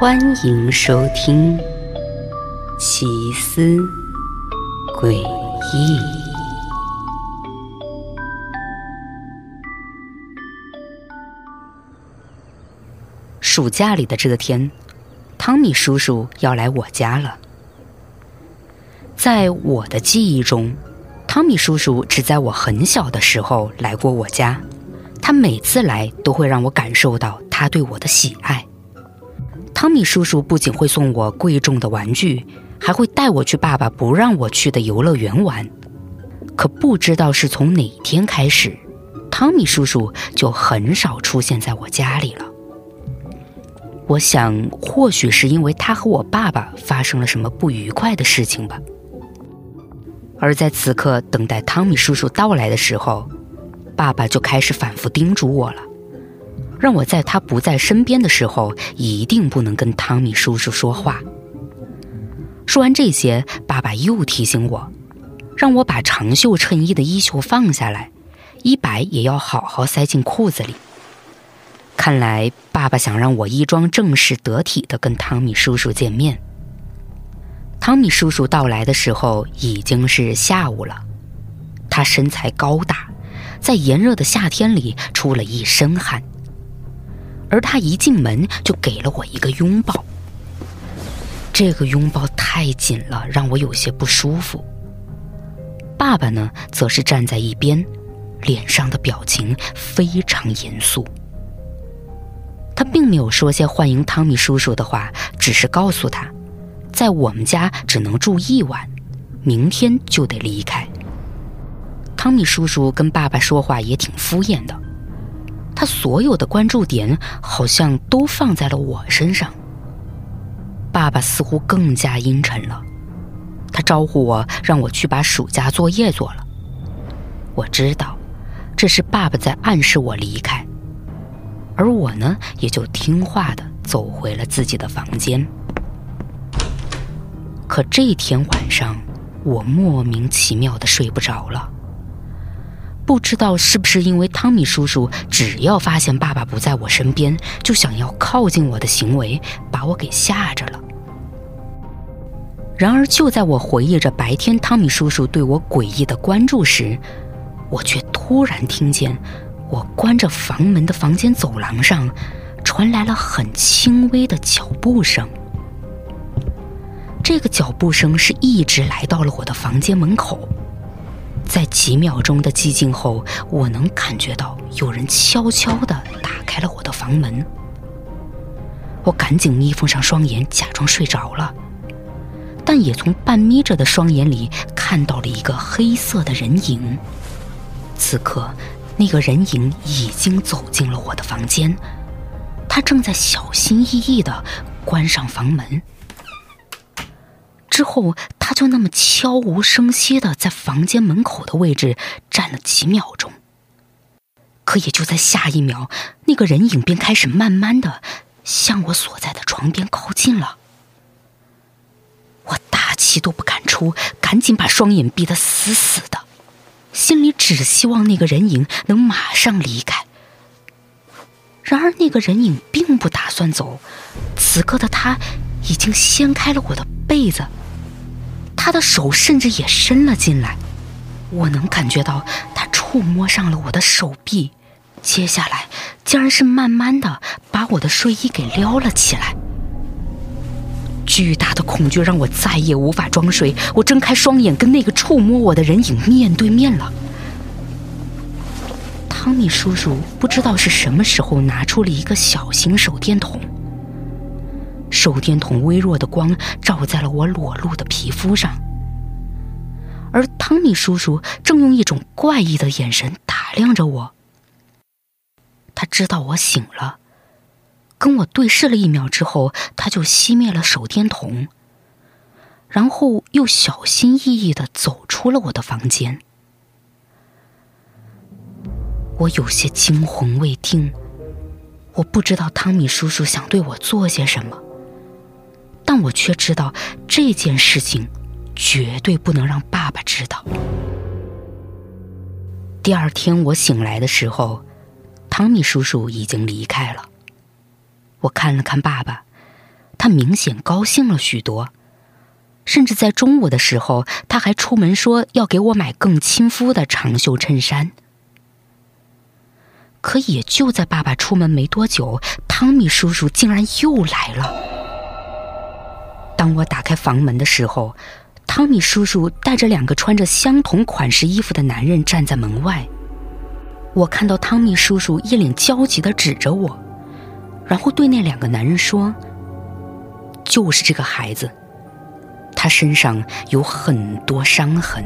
欢迎收听《奇思诡异》。暑假里的这天，汤米叔叔要来我家了。在我的记忆中，汤米叔叔只在我很小的时候来过我家。他每次来都会让我感受到他对我的喜爱。汤米叔叔不仅会送我贵重的玩具，还会带我去爸爸不让我去的游乐园玩。可不知道是从哪天开始，汤米叔叔就很少出现在我家里了。我想，或许是因为他和我爸爸发生了什么不愉快的事情吧。而在此刻等待汤米叔叔到来的时候，爸爸就开始反复叮嘱我了，让我在他不在身边的时候一定不能跟汤米叔叔说话。说完这些，爸爸又提醒我，让我把长袖衬衣的衣袖放下来，衣摆也要好好塞进裤子里。看来，爸爸想让我衣装正式得体的跟汤米叔叔见面。汤米叔叔到来的时候已经是下午了，他身材高大，在炎热的夏天里出了一身汗。而他一进门就给了我一个拥抱，这个拥抱太紧了，让我有些不舒服。爸爸呢，则是站在一边，脸上的表情非常严肃。他并没有说些欢迎汤米叔叔的话，只是告诉他，在我们家只能住一晚，明天就得离开。汤米叔叔跟爸爸说话也挺敷衍的，他所有的关注点好像都放在了我身上。爸爸似乎更加阴沉了，他招呼我让我去把暑假作业做了。我知道，这是爸爸在暗示我离开。而我呢，也就听话的走回了自己的房间。可这天晚上，我莫名其妙的睡不着了。不知道是不是因为汤米叔叔只要发现爸爸不在我身边，就想要靠近我的行为，把我给吓着了。然而，就在我回忆着白天汤米叔叔对我诡异的关注时，我却突然听见。我关着房门的房间走廊上，传来了很轻微的脚步声。这个脚步声是一直来到了我的房间门口。在几秒钟的寂静后，我能感觉到有人悄悄地打开了我的房门。我赶紧眯缝上双眼，假装睡着了，但也从半眯着的双眼里看到了一个黑色的人影。此刻。那个人影已经走进了我的房间，他正在小心翼翼的关上房门。之后，他就那么悄无声息的在房间门口的位置站了几秒钟。可也就在下一秒，那个人影便开始慢慢的向我所在的床边靠近了。我大气都不敢出，赶紧把双眼闭得死死的。心里只希望那个人影能马上离开。然而，那个人影并不打算走。此刻的他已经掀开了我的被子，他的手甚至也伸了进来。我能感觉到他触摸上了我的手臂，接下来竟然是慢慢的把我的睡衣给撩了起来。巨大的恐惧让我再也无法装睡，我睁开双眼，跟那个触摸我的人影面对面了。汤米叔叔不知道是什么时候拿出了一个小型手电筒，手电筒微弱的光照在了我裸露的皮肤上，而汤米叔叔正用一种怪异的眼神打量着我。他知道我醒了。跟我对视了一秒之后，他就熄灭了手电筒，然后又小心翼翼的走出了我的房间。我有些惊魂未定，我不知道汤米叔叔想对我做些什么，但我却知道这件事情绝对不能让爸爸知道。第二天我醒来的时候，汤米叔叔已经离开了。我看了看爸爸，他明显高兴了许多，甚至在中午的时候，他还出门说要给我买更亲肤的长袖衬衫。可也就在爸爸出门没多久，汤米叔叔竟然又来了。当我打开房门的时候，汤米叔叔带着两个穿着相同款式衣服的男人站在门外。我看到汤米叔叔一脸焦急的指着我，然后对那两个男人说：“就是这个孩子，他身上有很多伤痕。”